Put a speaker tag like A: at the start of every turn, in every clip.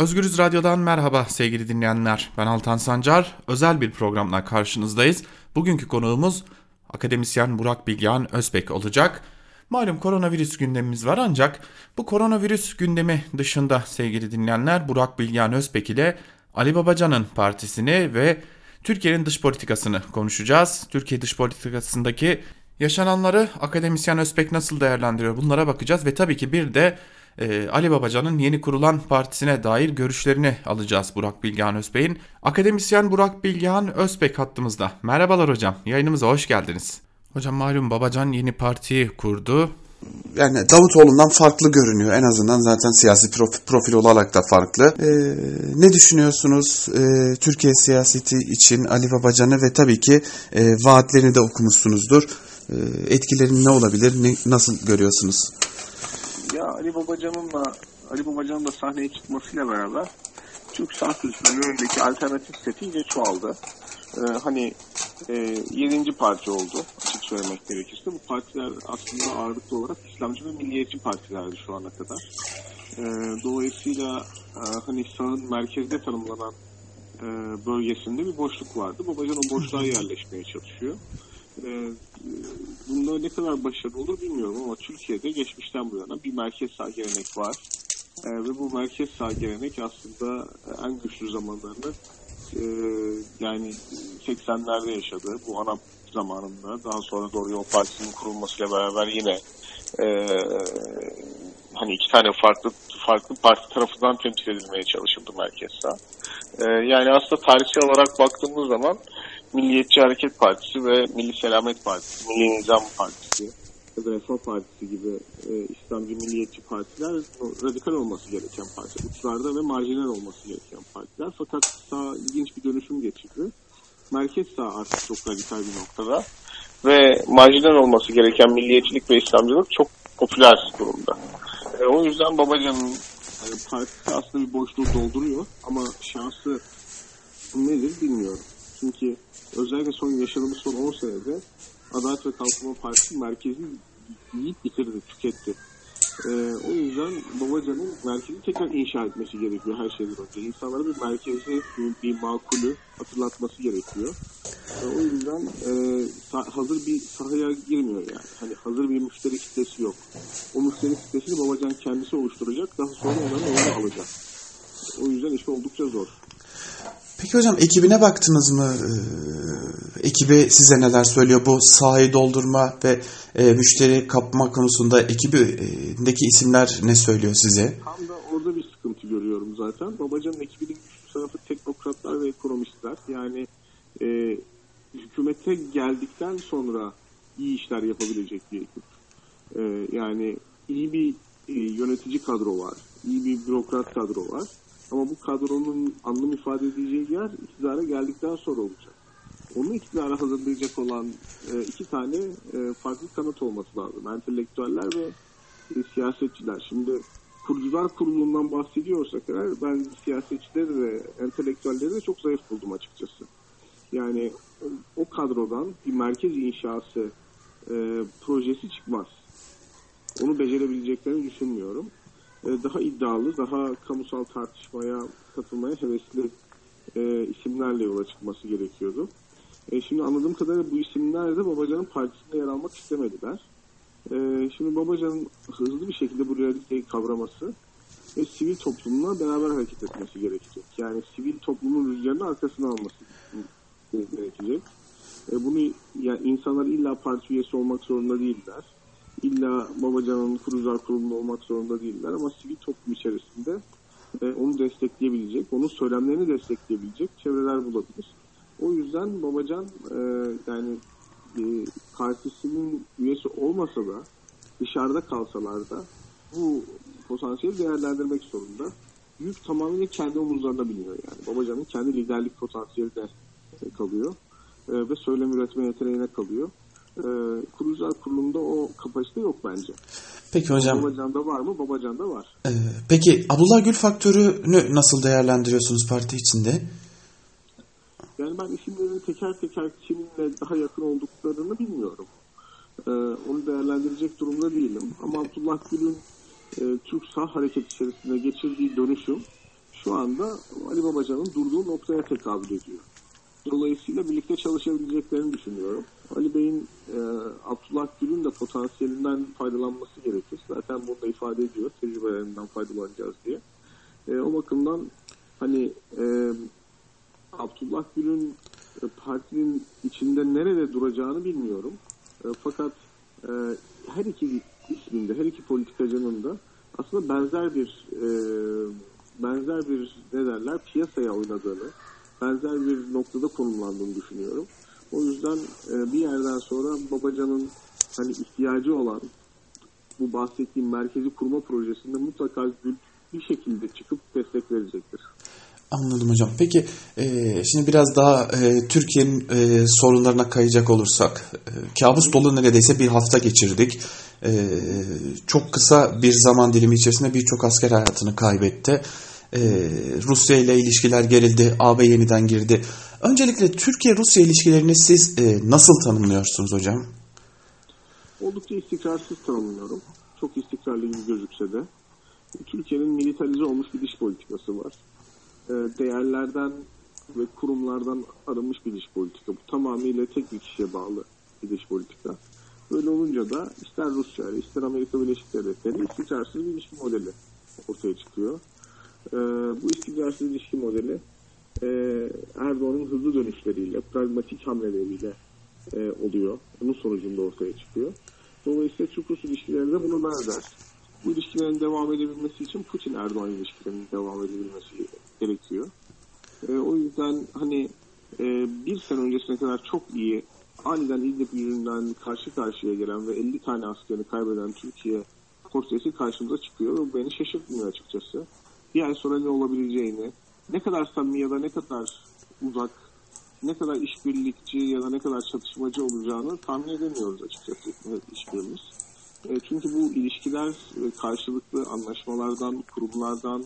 A: Özgürüz Radyo'dan merhaba sevgili dinleyenler. Ben Altan Sancar. Özel bir programla karşınızdayız. Bugünkü konuğumuz akademisyen Burak Bilgehan Özbek olacak. Malum koronavirüs gündemimiz var ancak bu koronavirüs gündemi dışında sevgili dinleyenler Burak Bilgehan Özbek ile Ali Babacan'ın partisini ve Türkiye'nin dış politikasını konuşacağız. Türkiye dış politikasındaki yaşananları akademisyen Özbek nasıl değerlendiriyor bunlara bakacağız ve tabii ki bir de e, Ali Babacan'ın yeni kurulan partisine dair görüşlerini alacağız Burak Bilgehan Özbek'in. Akademisyen Burak Bilgehan Özbek hattımızda. Merhabalar hocam, yayınımıza hoş geldiniz. Hocam malum Babacan yeni partiyi kurdu.
B: Yani Davutoğlu'ndan farklı görünüyor. En azından zaten siyasi profil olarak da farklı. Ee, ne düşünüyorsunuz ee, Türkiye siyaseti için Ali Babacan'ı ve tabii ki e, vaatlerini de okumuşsunuzdur. Ee, etkileri ne olabilir, ne, nasıl görüyorsunuz?
C: Ya Ali Babacan'ınla Ali Babacan'ın da sahneye çıkmasıyla beraber Türk sanat müziğinin önündeki alternatif seti iyice çoğaldı. Ee, hani e, yedinci parti oldu açık söylemek gerekirse. Bu partiler aslında ağırlıklı olarak İslamcı ve milliyetçi partilerdi şu ana kadar. Ee, dolayısıyla e, hani sağın merkezde tanımlanan e, bölgesinde bir boşluk vardı. Babacan o boşluğa yerleşmeye çalışıyor. Ee, bunda ne kadar başarılı olur bilmiyorum ama Türkiye'de geçmişten bu yana bir merkez sağ gelenek var. Ee, ve bu merkez sağ gelenek aslında en güçlü zamanlarını e, yani 80'lerde yaşadı. Bu ana zamanında daha sonra Doğru Yol Partisi'nin kurulmasıyla beraber yine e, hani iki tane farklı farklı parti tarafından temsil edilmeye çalışıldı merkez sağ. E, yani aslında tarihsel olarak baktığımız zaman Milliyetçi Hareket Partisi ve Milli Selamet Partisi, Milli Nizam Partisi ya da Refah Partisi gibi e, İslamcı milliyetçi partiler radikal olması gereken partiler. Uçlarda ve marjinal olması gereken partiler. Fakat sağ ilginç bir dönüşüm geçirdi. Merkez sağ artık çok radikal bir noktada. Ve marjinal olması gereken milliyetçilik ve İslamcılık çok popüler durumda. E, o yüzden Babacan'ın e, partisi aslında bir boşluğu dolduruyor ama şansı nedir bilmiyorum. Çünkü özellikle son yaşadığımız son 10 senede Adalet ve Kalkınma Partisi merkezi yiyip bitirdi, tüketti. Ee, o yüzden Babacan'ın merkezi tekrar inşa etmesi gerekiyor her şeyden önce. İnsanlara bir merkezi, bir makulü hatırlatması gerekiyor. Ee, o yüzden e, hazır bir sahaya girmiyor yani. Hani hazır bir müşteri kitlesi yok. O müşteri kitlesini Babacan kendisi oluşturacak. Daha sonra onların onu alacak. O yüzden iş oldukça zor.
B: Peki hocam ekibine baktınız mı? Ee, ekibi size neler söylüyor? Bu sahayı doldurma ve e, müşteri kapma konusunda ekibindeki isimler ne söylüyor size?
C: Tam da orada bir sıkıntı görüyorum zaten. Babacan'ın ekibinin güçlü tarafı teknokratlar ve ekonomistler. Yani e, hükümete geldikten sonra iyi işler yapabilecek bir ekip. E, yani iyi bir e, yönetici kadro var. iyi bir bürokrat kadro var ama bu kadronun anlam ifade edeceği yer iktidara geldikten sonra olacak. Onu iktidara hazırlayacak olan e, iki tane e, farklı kanat olması lazım. Entelektüeller ve e, siyasetçiler. Şimdi kurucular kurulundan bahsediyorsak eğer ben siyasetçileri ve entelektüelleri de çok zayıf buldum açıkçası. Yani o kadrodan bir merkez inşası e, projesi çıkmaz. Onu becerebileceklerini düşünmüyorum. E, daha iddialı, daha kamusal tartışmaya katılmaya hevesli e, isimlerle yola çıkması gerekiyordu. E, şimdi anladığım kadarıyla bu isimler de Babacan'ın partisinde yer almak istemediler. E, şimdi Babacan'ın hızlı bir şekilde bu realiteyi kavraması ve sivil toplumla beraber hareket etmesi gerekecek. Yani sivil toplumun rüzgarını arkasına alması gerekecek. E, bunu yani insanlar illa parti üyesi olmak zorunda değiller illa Babacan'ın kurucular kurulunda olmak zorunda değiller ama sivil toplum içerisinde e, onu destekleyebilecek, onun söylemlerini destekleyebilecek çevreler bulabilir. O yüzden Babacan e, yani e, partisinin üyesi olmasa da dışarıda kalsalar da bu potansiyeli değerlendirmek zorunda. Yük tamamıyla kendi omuzlarında biliniyor yani. Babacan'ın kendi liderlik potansiyeli de kalıyor. E, ve söylem üretme yeteneğine kalıyor e, kurucular kurulunda o kapasite yok bence.
B: Peki hocam.
C: Babacan'da var mı? Babacan'da var.
B: Ee, peki Abdullah Gül faktörünü nasıl değerlendiriyorsunuz parti içinde?
C: Yani ben isimlerin teker teker kiminle daha yakın olduklarını bilmiyorum. Ee, onu değerlendirecek durumda değilim. Ama Abdullah Gül'ün e, Türk sağ hareket içerisinde geçirdiği dönüşüm şu anda Ali Babacan'ın durduğu noktaya tekabül ediyor. Dolayısıyla birlikte çalışabileceklerini düşünüyorum. Ali Bey'in e, Abdullah Gül'ün de potansiyelinden faydalanması gerekir. Zaten bunu da ifade ediyor. Tecrübelerinden faydalanacağız diye. E, o bakımdan hani e, Abdullah Gül'ün e, partinin içinde nerede duracağını bilmiyorum. E, fakat e, her iki isminde, her iki politikacının da aslında benzer bir e, benzer bir ne derler piyasaya oynadığını, benzer bir noktada konumlandığını düşünüyorum. O yüzden e, bir yerden sonra Babacan'ın hani ihtiyacı olan bu bahsettiğim merkezi kurma projesinde mutlaka Gül bir şekilde çıkıp destek verecektir.
B: Anladım hocam. Peki e, şimdi biraz daha e, Türkiye'nin e, sorunlarına kayacak olursak. E, kabus dolu neredeyse bir hafta geçirdik. E, çok kısa bir zaman dilimi içerisinde birçok asker hayatını kaybetti. E, Rusya ile ilişkiler gerildi. AB yeniden girdi. Öncelikle Türkiye-Rusya ilişkilerini siz e, nasıl tanımlıyorsunuz hocam?
C: Oldukça istikrarsız tanımlıyorum. Çok istikrarlı gibi gözükse de. Türkiye'nin militarize olmuş bir dış politikası var. Ee, Değerlerden ve kurumlardan arınmış bir dış politika. Bu tamamıyla tek bir kişiye bağlı bir dış politika. Böyle olunca da ister Rusya ister Amerika Birleşik Devletleri istikrarsız bir ilişki modeli ortaya çıkıyor. Ee, bu istikrarsız ilişki modeli e, Erdoğan'ın hızlı dönüşleriyle, pragmatik hamleleriyle e, oluyor. Bunun sonucunda ortaya çıkıyor. Dolayısıyla Türk-Rus ilişkileri de buna benzer. Bu ilişkilerin devam edebilmesi için Putin-Erdoğan ilişkilerinin devam edebilmesi gerekiyor. E, o yüzden hani e, bir sene öncesine kadar çok iyi aniden İdlib yüzünden karşı karşıya gelen ve 50 tane askerini kaybeden Türkiye portresi karşımıza çıkıyor beni şaşırtmıyor açıkçası. Bir ay sonra ne olabileceğini, ne kadar samimi ya da ne kadar uzak, ne kadar işbirlikçi ya da ne kadar çatışmacı olacağını tahmin edemiyoruz açıkçası işbirimiz. E, çünkü bu ilişkiler e, karşılıklı anlaşmalardan, kurumlardan,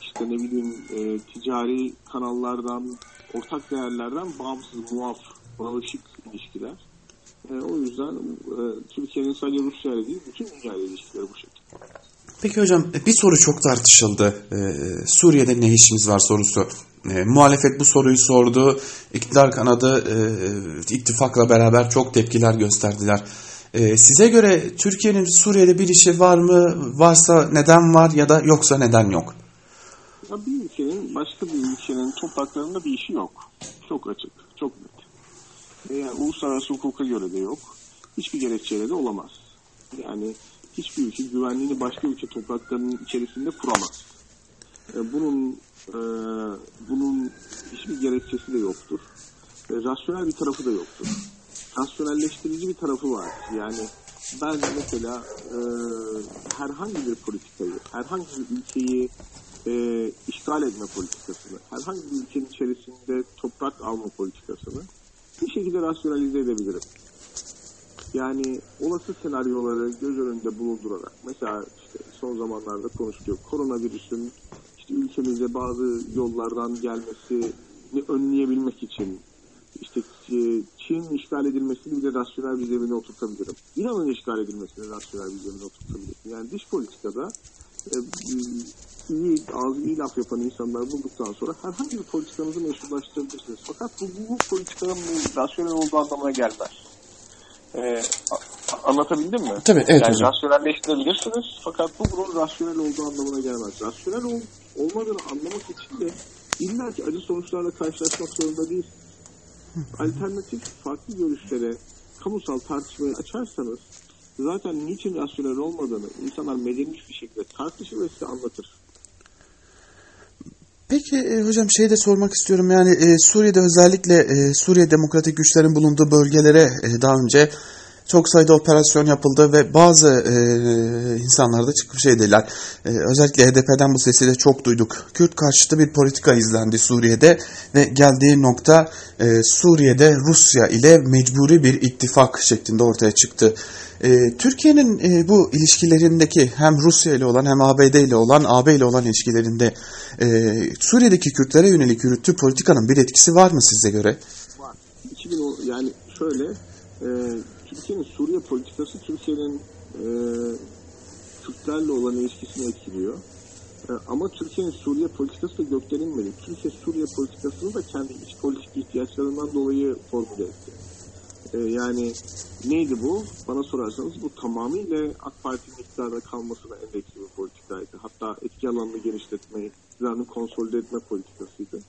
C: işte ne bileyim e, ticari kanallardan, ortak değerlerden bağımsız, muaf, bağışık ilişkiler. E, o yüzden e, Türkiye'nin sadece Rusya ile değil, bütün dünya ile ilişkileri bu şekilde.
B: Peki hocam bir soru çok tartışıldı. Ee, Suriye'de ne işimiz var sorusu. Ee, muhalefet bu soruyu sordu. İktidar kanadı e, ittifakla beraber çok tepkiler gösterdiler. Ee, size göre Türkiye'nin Suriye'de bir işi var mı? Varsa neden var ya da yoksa neden yok?
C: Ya bir ülkenin başka bir ülkenin topraklarında bir işi yok. Çok açık, çok net. Yani uluslararası hukuka göre de yok. Hiçbir gerekçeyle de olamaz. Yani hiçbir ülke güvenliğini başka ülke topraklarının içerisinde kuramaz. E, bunun e, bunun hiçbir gerekçesi de yoktur. E, rasyonel bir tarafı da yoktur. Rasyonelleştirici bir tarafı var. Yani ben mesela e, herhangi bir politikayı, herhangi bir ülkeyi e, işgal etme politikasını, herhangi bir ülkenin içerisinde toprak alma politikasını bir şekilde rasyonalize edebilirim. Yani olası senaryoları göz önünde bulundurarak mesela işte son zamanlarda konuşuluyor koronavirüsün işte ülkemize bazı yollardan gelmesini önleyebilmek için işte e, Çin işgal edilmesini bile rasyonel bir zemine oturtabilirim. İran'ın işgal edilmesini rasyonel bir zemine oturtabilirim. Yani dış politikada e, iyi, ağzı iyi laf yapan insanlar bulduktan sonra herhangi bir politikanızı meşrulaştırabilirsiniz. Fakat bu, bu politikanın bu rasyonel olduğu anlamına gelmez. Ee, anlatabildim mi?
B: Tabii, evet
C: yani
B: hocam.
C: rasyonelleştirebilirsiniz fakat bu bunun rasyonel olduğu anlamına gelmez. Rasyonel ol, olmadığını anlamak için de illa ki acı sonuçlarla karşılaşmak zorunda değil. Alternatif farklı görüşlere kamusal tartışmayı açarsanız zaten niçin rasyonel olmadığını insanlar medeni bir şekilde tartışır ve size anlatır.
B: Peki e, hocam şey de sormak istiyorum. Yani e, Suriye'de özellikle e, Suriye Demokratik Güçlerin bulunduğu bölgelere e, daha önce çok sayıda operasyon yapıldı ve bazı e, insanlar da çıkıp şey. E, özellikle HDP'den bu sesi de çok duyduk. Kürt karşıtı bir politika izlendi Suriye'de ve geldiği nokta e, Suriye'de Rusya ile mecburi bir ittifak şeklinde ortaya çıktı. E, Türkiye'nin e, bu ilişkilerindeki hem Rusya ile olan hem ABD ile olan AB ile olan ilişkilerinde e, Suriye'deki Kürtlere yönelik yürüttüğü politikanın bir etkisi var mı size göre?
C: var. 2000 o- yani şöyle e, Türkiye'nin Suriye politikası Türkiye'nin e, Kürtlerle olan ilişkisini etkiliyor. E, ama Türkiye'nin Suriye politikası da gökten. Türkiye Suriye politikasını da kendi iç politik ihtiyaçlarından dolayı formüle etti. E, yani neydi bu? Bana sorarsanız bu tamamıyla AK Parti'nin iktidarda kalmasına endeksli bir politikaydı. Hatta etki alanını genişletme, iktidarını konsolide etme politikasıydı.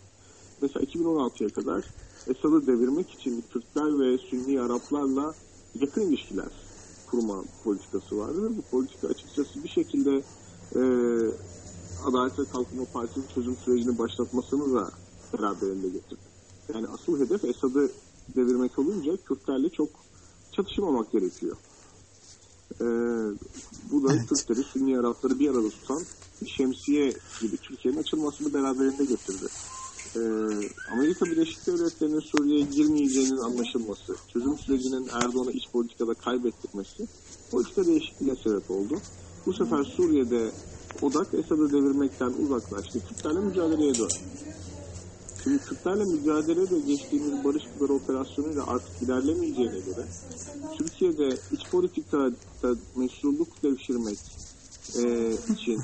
C: Mesela 2016'ya kadar Esad'ı devirmek için Türkler ve Sünni Araplarla yakın ilişkiler kurma politikası vardı bu politika açıkçası bir şekilde e, Adalet ve Kalkınma Partisi'nin çözüm sürecini başlatmasını da beraberinde getirdi. Yani asıl hedef Esad'ı devirmek olunca Kürtlerle çok çatışmamak gerekiyor. Ee, bu da
B: Evet.
C: Kürtleri, Sünni Arapları bir arada tutan bir şemsiye gibi Türkiye'nin açılmasını beraberinde getirdi. Ee, Amerika Birleşik Devletleri'nin Suriye'ye girmeyeceğinin anlaşılması, çözüm sürecinin Erdoğan'a iç politikada kaybettirmesi politika değişikliğine sebep oldu. Bu sefer Suriye'de odak Esad'ı devirmekten uzaklaştı. Kürtlerle mücadeleye döndü. Şimdi Kürtlerle mücadelede geçtiğimiz Barış Pınarı operasyonuyla artık ilerlemeyeceğine göre Türkiye'de iç politikada meşruluk devşirmek e, için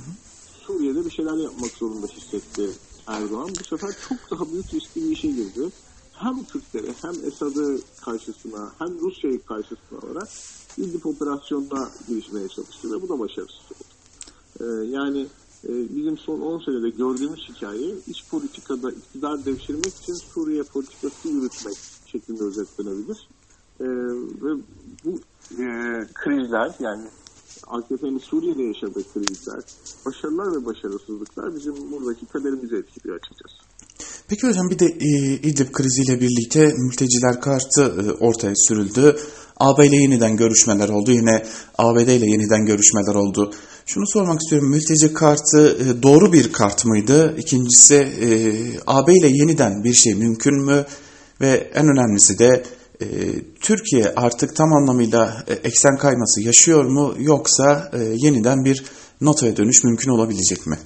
C: Suriye'de bir şeyler yapmak zorunda hissetti Erdoğan. Bu sefer çok daha büyük riskli bir işe girdi. Hem Kürtleri hem Esad'ı karşısına hem Rusya'yı karşısına alarak İdlib operasyonuna girişmeye çalıştı ve bu da başarısız oldu. Ee, yani e, bizim son 10 senede gördüğümüz hikaye iç politikada iktidar devşirmek için Suriye politikası yürütmek şeklinde özetlenebilir. Ee, ve bu e, krizler yani AKP'nin Suriye'de yaşadığı krizler, başarılar ve başarısızlıklar bizim buradaki kaderimizi etkiliyor açıkçası.
B: Peki hocam bir de e, İdlib kriziyle birlikte mülteciler kartı e, ortaya sürüldü. AB ile yeniden görüşmeler oldu. Yine ABD ile yeniden görüşmeler oldu. Şunu sormak istiyorum. Mülteci kartı e, doğru bir kart mıydı? İkincisi e, AB ile yeniden bir şey mümkün mü? Ve en önemlisi de e, Türkiye artık tam anlamıyla e, eksen kayması yaşıyor mu? Yoksa e, yeniden bir NATO'ya dönüş mümkün olabilecek mi?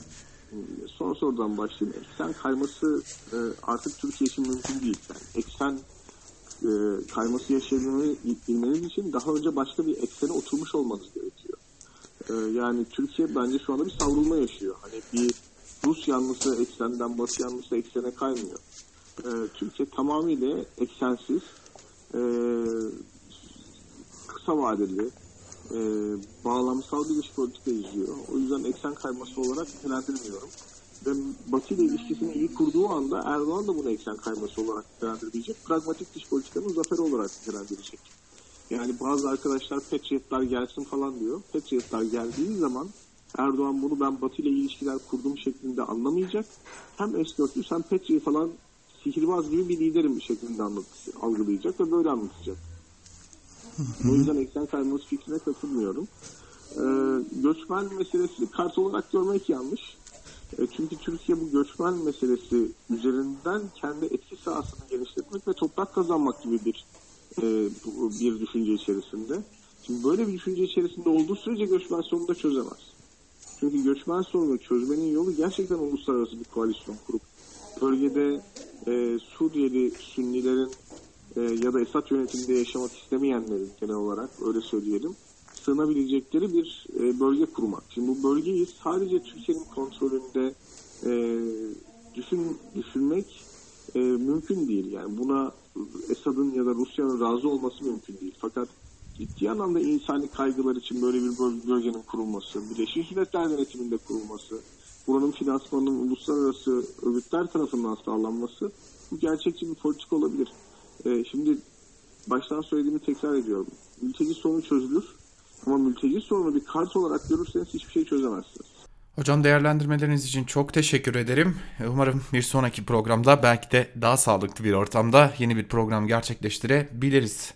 C: Son sorudan başlayayım. Eksen kayması e, artık Türkiye için mümkün değil. Yani eksen e, kayması yaşayabilmeniz için daha önce başka bir eksene oturmuş olmanız gerekiyor. E, yani Türkiye bence şu anda bir savrulma yaşıyor. Hani bir Rus yanlısı eksenden Batı yanlısı eksene kaymıyor. E, Türkiye tamamıyla eksensiz, e, kısa vadeli, e, bağlamsal bir dış politika izliyor. O yüzden eksen kayması olarak nitelendirmiyorum. Ve Batı ile ilişkisini iyi kurduğu anda Erdoğan da bunu eksen kayması olarak nitelendirecek. Pragmatik dış politikanın zaferi olarak nitelendirecek. Yani bazı arkadaşlar Patriotlar gelsin falan diyor. Patriotlar geldiği zaman Erdoğan bunu ben Batı ile ilişkiler kurdum şeklinde anlamayacak. Hem S-400 hem Patriot falan sihirbaz gibi bir liderim şeklinde anlat, algılayacak ve böyle anlatacak. O yüzden eksen kayması fikrine katılmıyorum. Ee, göçmen meselesi kart olarak görmek yanlış. E, çünkü Türkiye bu göçmen meselesi üzerinden kendi etki sahasını genişletmek ve toprak kazanmak gibi bir e, bir düşünce içerisinde. Şimdi böyle bir düşünce içerisinde olduğu sürece göçmen sorunu da çözemez. Çünkü göçmen sorunu çözmenin yolu gerçekten uluslararası bir koalisyon kurup bölgede e, Suriyeli Sünnilerin e, ya da Esad yönetiminde yaşamak istemeyenlerin genel olarak öyle söyleyelim sığınabilecekleri bir e, bölge kurmak. Şimdi bu bölgeyi sadece Türkiye'nin kontrolünde e, düşün, düşünmek e, mümkün değil. Yani buna Esad'ın ya da Rusya'nın razı olması mümkün değil. Fakat ciddi anlamda insani kaygılar için böyle bir böl- bölgenin kurulması, Birleşmiş Milletler denetiminde kurulması, buranın finansmanının uluslararası örgütler tarafından sağlanması bu gerçekçi bir politika olabilir. E, şimdi baştan söylediğimi tekrar ediyorum. Mülteci sorunu çözülür ama mülteci sorunu bir kart olarak görürseniz hiçbir şey çözemezsiniz.
A: Hocam değerlendirmeleriniz için çok teşekkür ederim. Umarım bir sonraki programda belki de daha sağlıklı bir ortamda yeni bir program gerçekleştirebiliriz.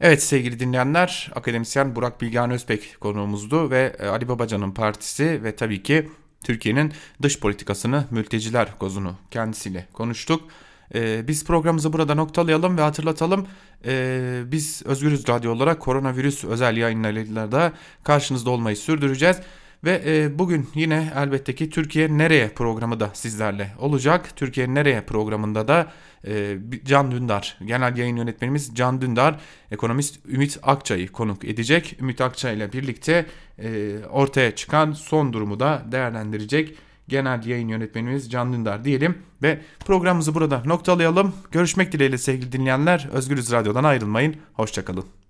A: Evet sevgili dinleyenler, akademisyen Burak Bilgehan Özbek konuğumuzdu ve Ali Babacan'ın partisi ve tabii ki Türkiye'nin dış politikasını, mülteciler kozunu kendisiyle konuştuk. Ee, biz programımızı burada noktalayalım ve hatırlatalım. Ee, biz Özgürüz Radyo olarak koronavirüs özel yayınlarıyla karşınızda olmayı sürdüreceğiz. Ve e, bugün yine elbette ki Türkiye Nereye programı da sizlerle olacak. Türkiye Nereye programında da e, Can Dündar, genel yayın yönetmenimiz Can Dündar, ekonomist Ümit Akçay'ı konuk edecek. Ümit Akçay ile birlikte e, ortaya çıkan son durumu da değerlendirecek genel yayın yönetmenimiz Can Dündar diyelim ve programımızı burada noktalayalım. Görüşmek dileğiyle sevgili dinleyenler. Özgürüz Radyo'dan ayrılmayın. Hoşçakalın.